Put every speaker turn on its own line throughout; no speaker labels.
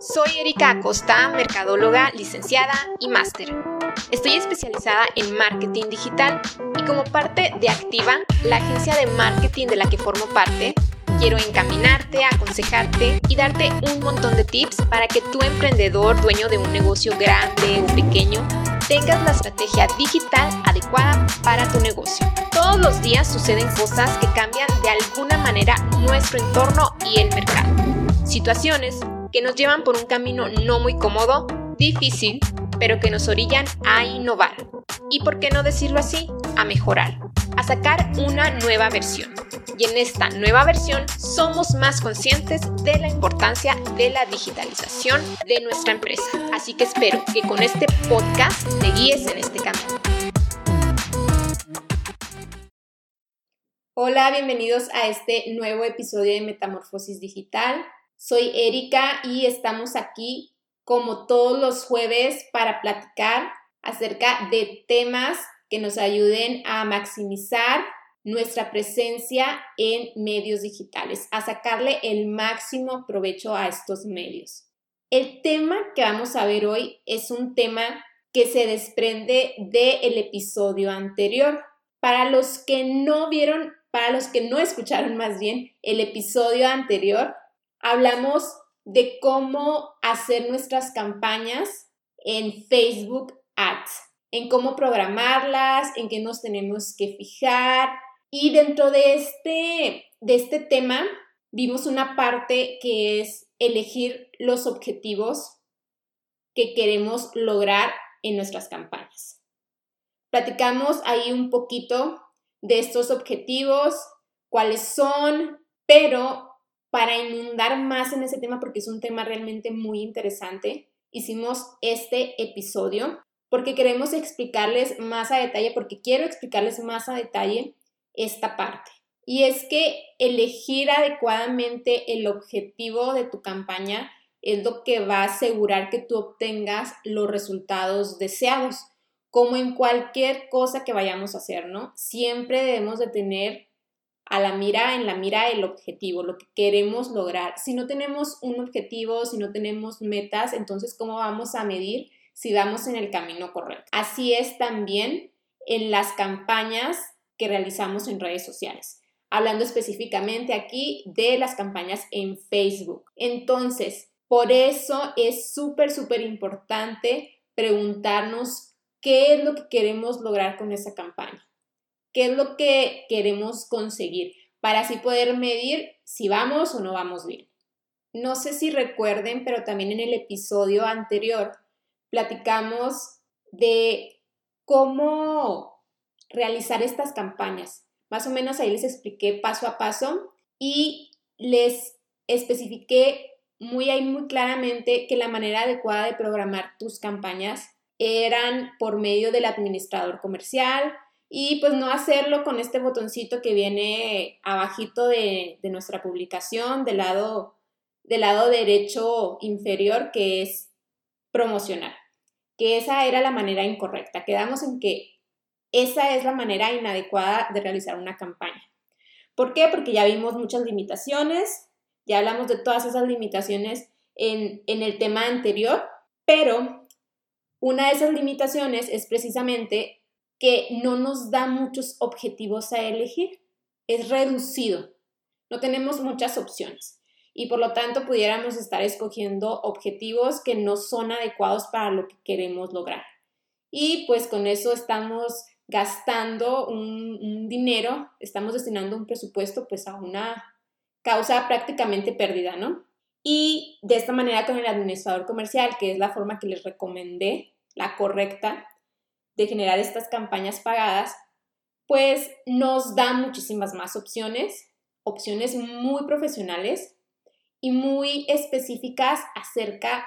Soy Erika Acosta, mercadóloga, licenciada y máster. Estoy especializada en marketing digital y como parte de Activa, la agencia de marketing de la que formo parte, quiero encaminarte, aconsejarte y darte un montón de tips para que tu emprendedor, dueño de un negocio grande o pequeño, tengas la estrategia digital adecuada para tu negocio. Todos los días suceden cosas que cambian de alguna manera nuestro entorno y el mercado. Situaciones que nos llevan por un camino no muy cómodo, difícil, pero que nos orillan a innovar. Y por qué no decirlo así, a mejorar, a sacar una nueva versión. Y en esta nueva versión somos más conscientes de la importancia de la digitalización de nuestra empresa. Así que espero que con este podcast te guíes en este camino. Hola, bienvenidos a este nuevo episodio de Metamorfosis Digital. Soy Erika y estamos aquí como todos los jueves para platicar acerca de temas que nos ayuden a maximizar nuestra presencia en medios digitales, a sacarle el máximo provecho a estos medios. El tema que vamos a ver hoy es un tema que se desprende del episodio anterior. Para los que no vieron, para los que no escucharon más bien el episodio anterior, hablamos de cómo hacer nuestras campañas en Facebook Ads, en cómo programarlas, en qué nos tenemos que fijar. Y dentro de este, de este tema vimos una parte que es elegir los objetivos que queremos lograr en nuestras campañas. Platicamos ahí un poquito de estos objetivos, cuáles son, pero para inundar más en ese tema, porque es un tema realmente muy interesante, hicimos este episodio porque queremos explicarles más a detalle, porque quiero explicarles más a detalle esta parte. Y es que elegir adecuadamente el objetivo de tu campaña es lo que va a asegurar que tú obtengas los resultados deseados. Como en cualquier cosa que vayamos a hacer, ¿no? Siempre debemos de tener a la mira, en la mira el objetivo, lo que queremos lograr. Si no tenemos un objetivo, si no tenemos metas, entonces ¿cómo vamos a medir si vamos en el camino correcto? Así es también en las campañas que realizamos en redes sociales. Hablando específicamente aquí de las campañas en Facebook. Entonces, por eso es súper, súper importante preguntarnos qué es lo que queremos lograr con esa campaña qué es lo que queremos conseguir para así poder medir si vamos o no vamos bien. No sé si recuerden, pero también en el episodio anterior platicamos de cómo realizar estas campañas. Más o menos ahí les expliqué paso a paso y les especifiqué muy ahí muy claramente que la manera adecuada de programar tus campañas eran por medio del administrador comercial, y pues no hacerlo con este botoncito que viene abajito de, nuestra publicación del lado, del lado derecho inferior que es promocionar, que esa era la manera incorrecta. Quedamos en que esa es la manera inadecuada de realizar una campaña. ¿Por qué? Porque ya vimos muchas limitaciones, ya hablamos de todas esas limitaciones en, en el tema anterior, pero una de esas limitaciones es precisamente que no nos da muchos objetivos a elegir. Es reducido. No tenemos muchas opciones y por lo tanto pudiéramos estar escogiendo objetivos que no son adecuados para lo que queremos lograr. Y pues con eso estamos gastando un, dinero, estamos destinando un presupuesto pues a una causa prácticamente perdida, ¿no? Y de esta manera con el administrador comercial, que es la forma que les recomendé, la correcta, de generar estas campañas pagadas, pues nos da muchísimas más opciones, opciones muy profesionales y muy específicas acerca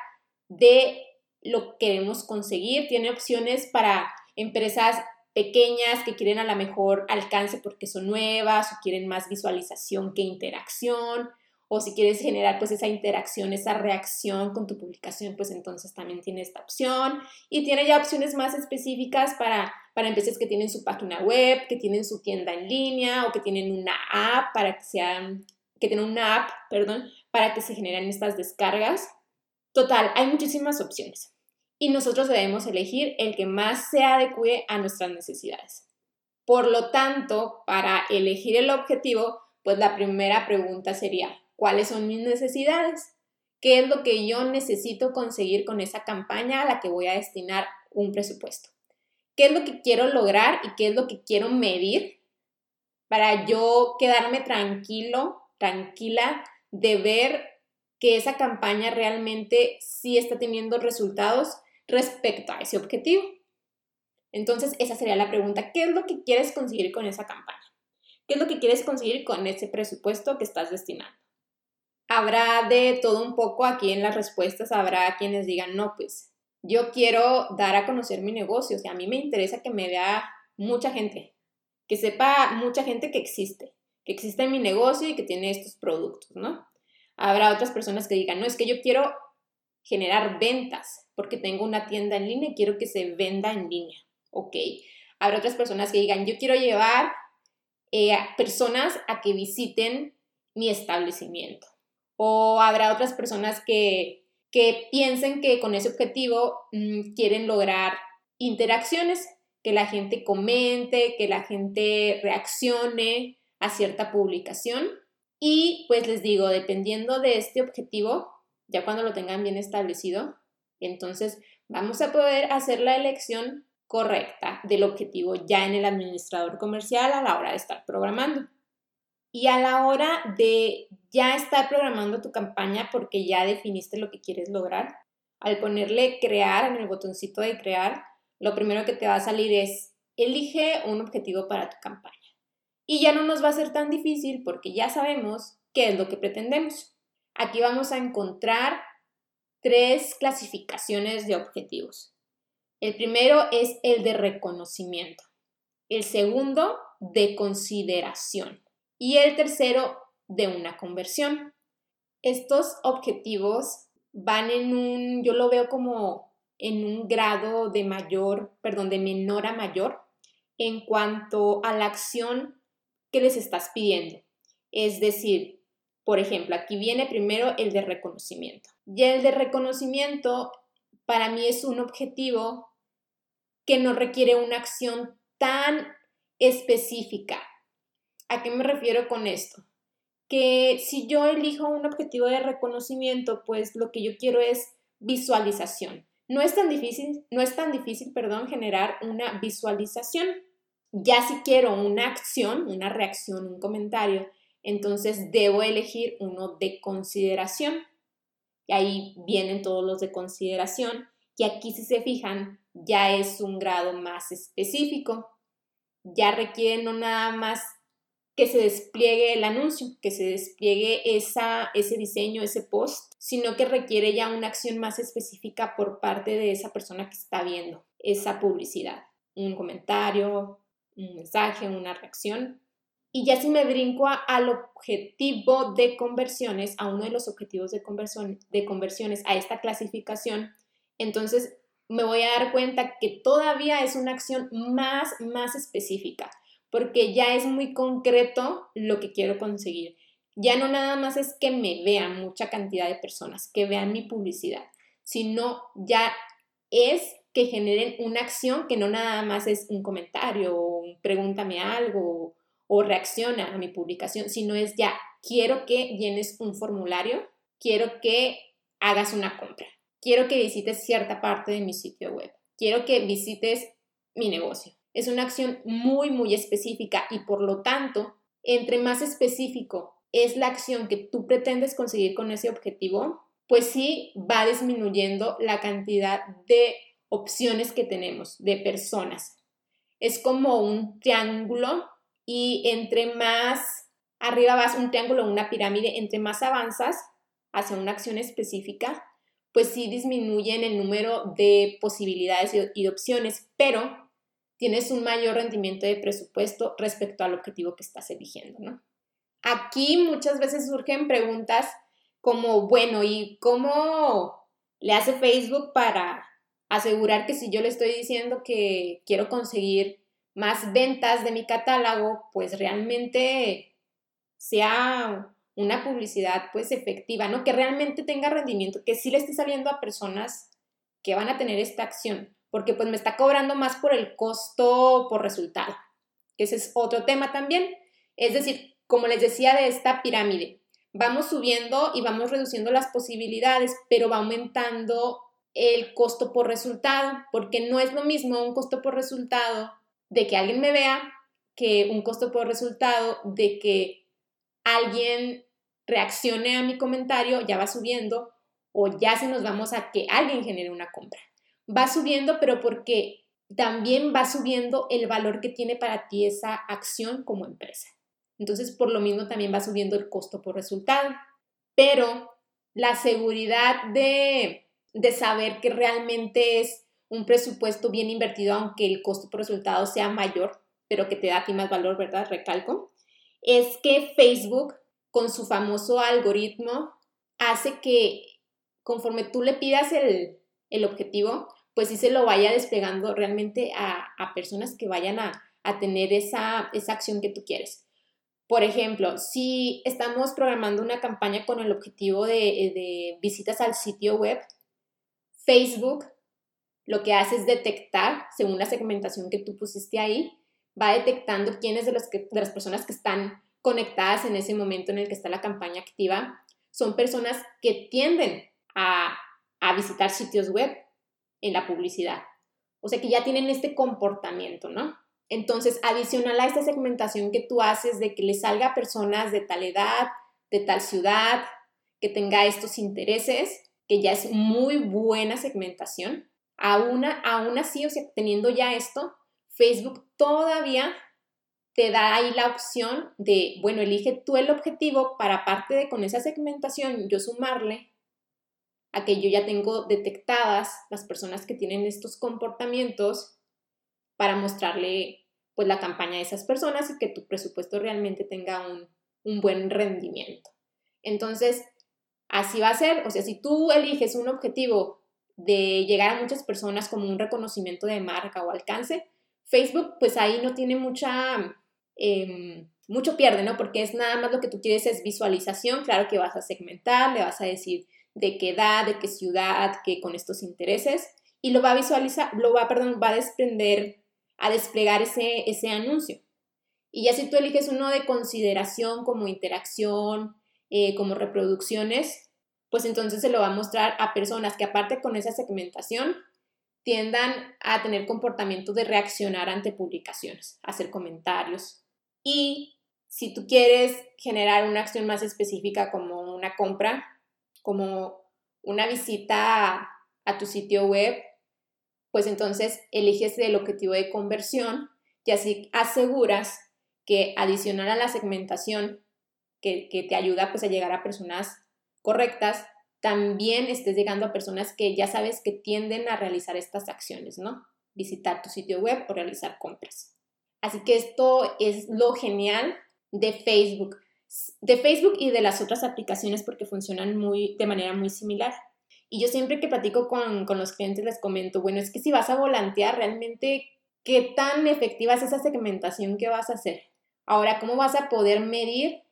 de lo que queremos conseguir. Tiene opciones para empresas pequeñas que quieren a lo mejor alcance porque son nuevas o quieren más visualización que interacción o si quieres generar pues esa interacción, esa reacción con tu publicación, pues entonces también tiene esta opción y tiene ya opciones más específicas para, para empresas que tienen su página web, que tienen su tienda en línea o que tienen una app para que sean, que tienen una app, perdón, para que se generen estas descargas. Total, hay muchísimas opciones y nosotros debemos elegir el que más se adecue a nuestras necesidades. Por lo tanto, para elegir el objetivo, pues la primera pregunta sería, ¿cuáles son mis necesidades? ¿Qué es lo que yo necesito conseguir con esa campaña a la que voy a destinar un presupuesto? ¿Qué es lo que quiero lograr y qué es lo que quiero medir para yo quedarme tranquilo, tranquila de ver que esa campaña realmente sí está teniendo resultados respecto a ese objetivo? Entonces, esa sería la pregunta. ¿Qué es lo que quieres conseguir con esa campaña? ¿Qué es lo que quieres conseguir con ese presupuesto que estás destinando? Habrá de todo un poco aquí en las respuestas, habrá quienes digan, no, pues yo quiero dar a conocer mi negocio, o sea, a mí me interesa que me vea mucha gente, que sepa mucha gente que existe, que existe mi negocio y que tiene estos productos, ¿no? Habrá otras personas que digan, no, es que yo quiero generar ventas porque tengo una tienda en línea y quiero que se venda en línea ok. Habrá otras personas que digan, yo quiero llevar eh, personas a que visiten mi establecimiento. O habrá otras personas que, que piensen que con ese objetivo mm, quieren lograr interacciones, que la gente comente, que la gente reaccione a cierta publicación. Y pues les digo, dependiendo de este objetivo, ya cuando lo tengan bien establecido, entonces vamos a poder hacer la elección correcta del objetivo ya en el administrador comercial a la hora de estar programando. Y a la hora de ya estar programando tu campaña porque ya definiste lo que quieres lograr, al ponerle crear en el botoncito de crear, lo primero que te va a salir es elige un objetivo para tu campaña. Y ya no nos va a ser tan difícil porque ya sabemos qué es lo que pretendemos. Aquí vamos a encontrar tres clasificaciones de objetivos. El primero es el de reconocimiento, el segundo de consideración y el tercero de una conversión. Estos objetivos van en un, yo lo veo como en un grado de mayor, perdón, de menor a mayor en cuanto a la acción que les estás pidiendo. Es decir, por ejemplo, aquí viene primero el de reconocimiento. Y el de reconocimiento para mí es un objetivo que no requiere una acción tan específica. ¿A qué me refiero con esto? Que si yo elijo un objetivo de reconocimiento, pues lo que yo quiero es visualización. No es tan difícil, no es tan difícil, perdón, generar una visualización. Ya si quiero una acción, una reacción, un comentario, entonces debo elegir uno de consideración. Y ahí vienen todos los de consideración. Y aquí si se fijan, ya es un grado más específico. Ya requiere no nada más que se despliegue el anuncio, que se despliegue esa, ese diseño, ese post, sino que requiere ya una acción más específica por parte de esa persona que está viendo esa publicidad. Un comentario, un mensaje, una reacción. Y ya si me brinco al objetivo de conversiones, a uno de los objetivos de, conversión, de conversiones, a esta clasificación, entonces me voy a dar cuenta que todavía es una acción más, más específica, porque ya es muy concreto lo que quiero conseguir. Ya no nada más es que me vean mucha cantidad de personas, que vean mi publicidad, sino ya es que generen una acción que no nada más es un comentario o pregúntame algo o reacciona a mi publicación, sino es ya quiero que llenes un formulario, quiero que hagas una compra quiero que visites cierta parte de mi sitio web, quiero que visites mi negocio. Es una acción muy, muy específica y por lo tanto, entre más específico es la acción que tú pretendes conseguir con ese objetivo, pues sí va disminuyendo la cantidad de opciones que tenemos, de personas. Es como un triángulo y entre más arriba vas un triángulo, una pirámide, entre más avanzas hacia una acción específica, pues sí disminuyen el número de posibilidades y de opciones, pero tienes un mayor rendimiento de presupuesto respecto al objetivo que estás eligiendo, ¿no? Aquí muchas veces surgen preguntas como, bueno, ¿y cómo le hace Facebook para asegurar que si yo le estoy diciendo que quiero conseguir más ventas de mi catálogo, pues realmente sea una publicidad pues efectiva, ¿no? Que realmente tenga rendimiento, que sí le esté saliendo a personas que van a tener esta acción, porque pues me está cobrando más por el costo por resultado, ese es otro tema también. Es decir, como les decía de esta pirámide, vamos subiendo y vamos reduciendo las posibilidades, pero va aumentando el costo por resultado, porque no es lo mismo un costo por resultado de que alguien me vea que un costo por resultado de que alguien reaccione a mi comentario, ya va subiendo, o ya se nos vamos a que alguien genere una compra. Va subiendo, pero porque también va subiendo el valor que tiene para ti esa acción como empresa. Entonces, por lo mismo, también va subiendo el costo por resultado. Pero la seguridad de, de saber que realmente es un presupuesto bien invertido, aunque el costo por resultado sea mayor, pero que te da a ti más valor, ¿verdad? Recalco, es que Facebook, con su famoso algoritmo, hace que conforme tú le pidas el, objetivo, pues sí se lo vaya desplegando realmente a, personas que vayan a, tener esa, esa acción que tú quieres. Por ejemplo, si estamos programando una campaña con el objetivo de, de, visitas al sitio web, Facebook lo que hace es detectar, según la segmentación que tú pusiste ahí, va detectando quiénes de, de las personas que están conectadas en ese momento en el que está la campaña activa son personas que tienden a, a visitar sitios web en la publicidad. O sea que ya tienen este comportamiento, ¿no? Entonces, adicional a esta segmentación que tú haces de que le salga a personas de tal edad, de tal ciudad, que tenga estos intereses, que ya es muy buena segmentación, aún, aún así, o sea, teniendo ya esto, Facebook todavía te da ahí la opción de, bueno, elige tú el objetivo para aparte de con esa segmentación yo sumarle a que yo ya tengo detectadas las personas que tienen estos comportamientos para mostrarle pues la campaña a esas personas y que tu presupuesto realmente tenga un, un buen rendimiento. Entonces, así va a ser, o sea, si tú eliges un objetivo de llegar a muchas personas como un reconocimiento de marca o alcance, Facebook, pues ahí no tiene mucha, em, mucho pierde, ¿no? Porque es nada más lo que tú quieres es visualización, claro que vas a segmentar, le vas a decir de qué edad, de qué ciudad, qué con estos intereses, y lo va a visualizar, lo va, perdón, va a desprender, a desplegar ese, ese anuncio. Y ya si tú eliges uno de consideración como interacción, eh, como reproducciones, pues entonces se lo va a mostrar a personas que aparte con esa segmentación tiendan a tener comportamiento de reaccionar ante publicaciones, hacer comentarios. Y si tú quieres generar una acción más específica como una compra, como una visita a, tu sitio web, pues entonces eliges el objetivo de conversión y así aseguras que adicional a la segmentación que, que te ayuda pues a llegar a personas correctas, también estés llegando a personas que ya sabes que tienden a realizar estas acciones, ¿no? Visitar tu sitio web o realizar compras. Así que esto es lo genial de Facebook. De Facebook y de las otras aplicaciones porque funcionan muy, de manera muy similar. Y yo siempre que platico con, con los clientes les comento, bueno, es que si vas a volantear, realmente, ¿qué tan efectiva es esa segmentación que vas a hacer? Ahora, ¿cómo vas a poder medir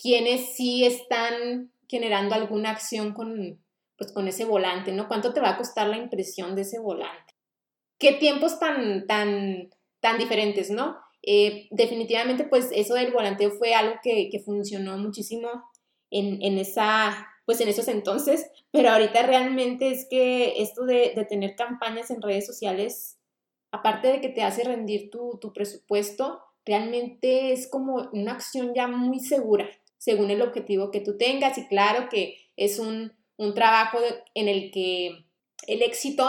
quiénes sí están generando alguna acción con, pues, con ese volante, ¿no? ¿Cuánto te va a costar la impresión de ese volante? ¿Qué tiempos tan, tan, tan diferentes, ¿no? Eh, definitivamente, pues eso del volanteo fue algo que, funcionó muchísimo en, en, esa, pues en esos entonces, pero ahorita realmente es que esto de, de, tener campañas en redes sociales, aparte de que te hace rendir tu, tu presupuesto, realmente es como una acción ya muy segura, según el objetivo que tú tengas y claro que es un, trabajo en el que el éxito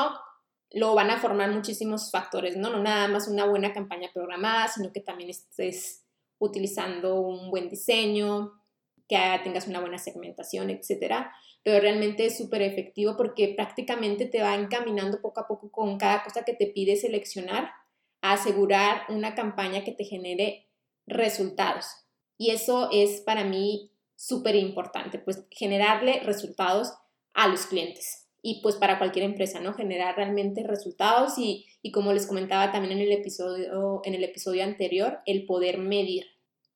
lo van a formar muchísimos factores, ¿no? No nada más una buena campaña programada, sino que también estés utilizando un buen diseño, que tengas una buena segmentación, etcétera. Pero realmente es súper efectivo porque prácticamente te va encaminando poco a poco con cada cosa que te pide seleccionar a asegurar una campaña que te genere resultados. Y eso es para mí súper importante, pues generarle resultados a los clientes y pues para cualquier empresa, ¿no? Generar realmente resultados y, y, como les comentaba también en el, episodio, en el episodio anterior, el poder medir,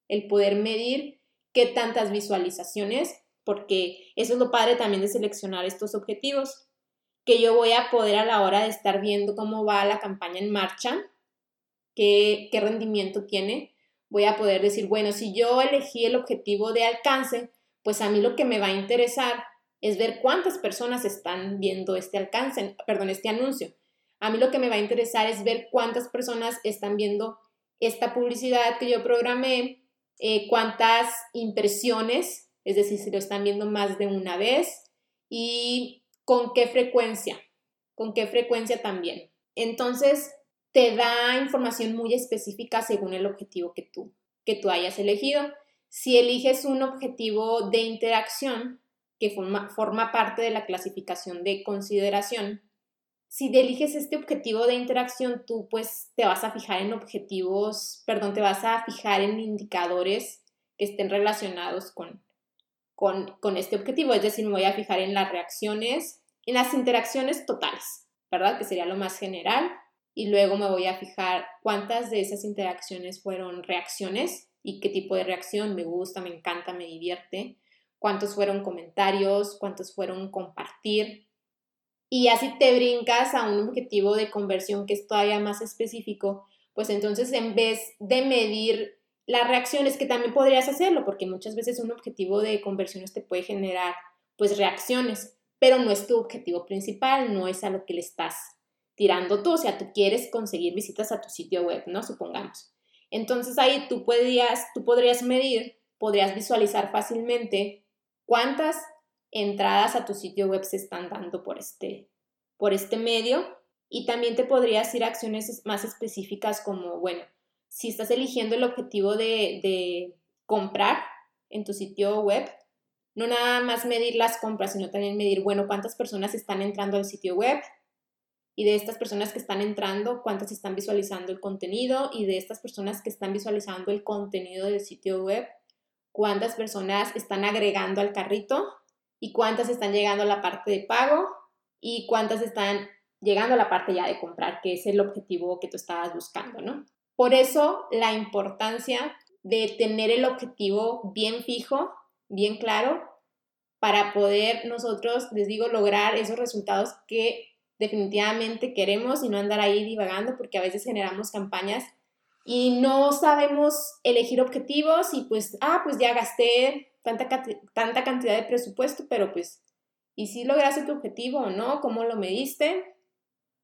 el poder medir qué tantas visualizaciones, porque eso es lo padre también de seleccionar estos objetivos, que yo voy a poder a la hora de estar viendo cómo va la campaña en marcha, qué, qué rendimiento tiene, voy a poder decir, bueno, si yo elegí el objetivo de alcance, pues a mí lo que me va a interesar es ver cuántas personas están viendo este alcance, perdón, este anuncio. A mí lo que me va a interesar es ver cuántas personas están viendo esta publicidad que yo programé, eh, cuántas impresiones, es decir, si lo están viendo más de una vez y con qué frecuencia, con qué frecuencia también. Entonces, te da información muy específica según el objetivo que tú, que tú hayas elegido. Si eliges un objetivo de interacción que forma, parte de la clasificación de consideración, si eliges este objetivo de interacción, tú pues te vas a fijar en objetivos, perdón, te vas a fijar en indicadores que estén relacionados con, con, con este objetivo. Es decir, me voy a fijar en las reacciones, en las interacciones totales, ¿verdad? Que sería lo más general. Y luego me voy a fijar cuántas de esas interacciones fueron reacciones y qué tipo de reacción me gusta, me encanta, me divierte. Cuántos fueron comentarios, cuántos fueron compartir, y así te brincas a un objetivo de conversión que es todavía más específico, pues entonces en vez de medir las reacciones, que también podrías hacerlo, porque muchas veces un objetivo de conversiones te puede generar pues reacciones, pero no es tu objetivo principal, no es a lo que le estás tirando tú, o sea, tú quieres conseguir visitas a tu sitio web, ¿no? Supongamos. Entonces ahí tú podrías, tú podrías medir, podrías visualizar fácilmente cuántas entradas a tu sitio web se están dando por este, por este medio. Y también te podrías ir a acciones más específicas como, bueno, si estás eligiendo el objetivo de, de comprar en tu sitio web, no nada más medir las compras, sino también medir, bueno, cuántas personas están entrando al sitio web y de estas personas que están entrando, cuántas están visualizando el contenido y de estas personas que están visualizando el contenido del sitio web, cuántas personas están agregando al carrito y cuántas están llegando a la parte de pago y cuántas están llegando a la parte ya de comprar, que es el objetivo que tú estabas buscando, ¿no? Por eso la importancia de tener el objetivo bien fijo, bien claro, para poder nosotros, les digo, lograr esos resultados que definitivamente queremos y no andar ahí divagando porque a veces generamos campañas y no sabemos elegir objetivos y pues, ah, pues ya gasté tanta, tanta cantidad de presupuesto, pero pues, ¿y si lograste tu objetivo o no? ¿Cómo lo mediste?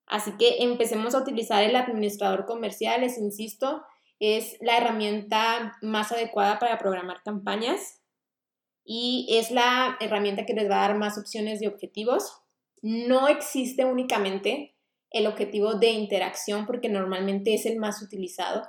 Así que empecemos a utilizar el administrador comercial, les insisto, es la herramienta más adecuada para programar campañas y es la herramienta que les va a dar más opciones de objetivos. No existe únicamente el objetivo de interacción porque normalmente es el más utilizado.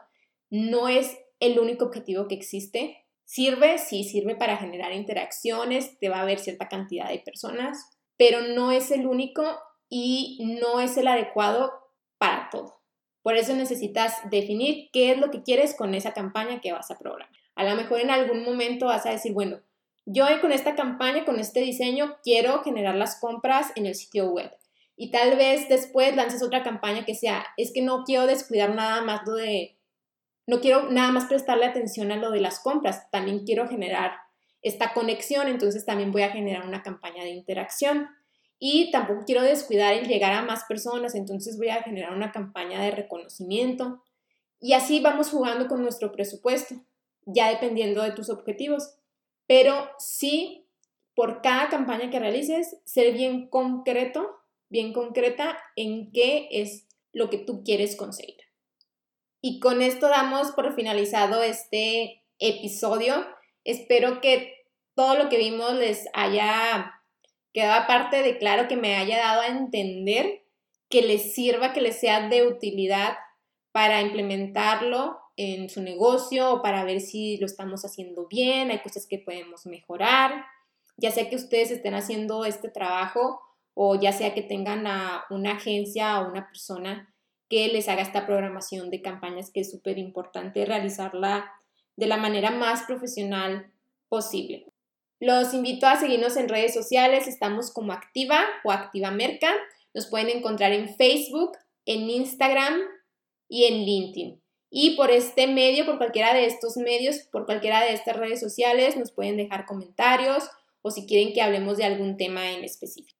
No es el único objetivo que existe. Sirve, sí, sirve para generar interacciones, te va a ver cierta cantidad de personas, pero no es el único y no es el adecuado para todo. Por eso necesitas definir qué es lo que quieres con esa campaña que vas a programar. A lo mejor en algún momento vas a decir, bueno, yo con esta campaña, con este diseño, quiero generar las compras en el sitio web. Y tal vez después lances otra campaña que sea, es que no quiero descuidar nada más lo de no quiero nada más prestarle atención a lo de las compras, también quiero generar esta conexión, entonces también voy a generar una campaña de interacción. Y tampoco quiero descuidar el llegar a más personas, entonces voy a generar una campaña de reconocimiento. Y así vamos jugando con nuestro presupuesto, ya dependiendo de tus objetivos. Pero sí, por cada campaña que realices, ser bien concreto, bien concreta en qué es lo que tú quieres conseguir. Y con esto damos por finalizado este episodio. Espero que todo lo que vimos les haya quedado aparte de claro, que me haya dado a entender, que les sirva, que les sea de utilidad para implementarlo en su negocio o para ver si lo estamos haciendo bien, hay cosas que podemos mejorar, ya sea que ustedes estén haciendo este trabajo o ya sea que tengan a una agencia o una persona que les haga esta programación de campañas que es súper importante realizarla de la manera más profesional posible. Los invito a seguirnos en redes sociales, estamos como Activa o Activa Merca. Nos pueden encontrar en Facebook, en Instagram y en LinkedIn. Y por este medio, por cualquiera de estos medios, por cualquiera de estas redes sociales, nos pueden dejar comentarios o si quieren que hablemos de algún tema en específico.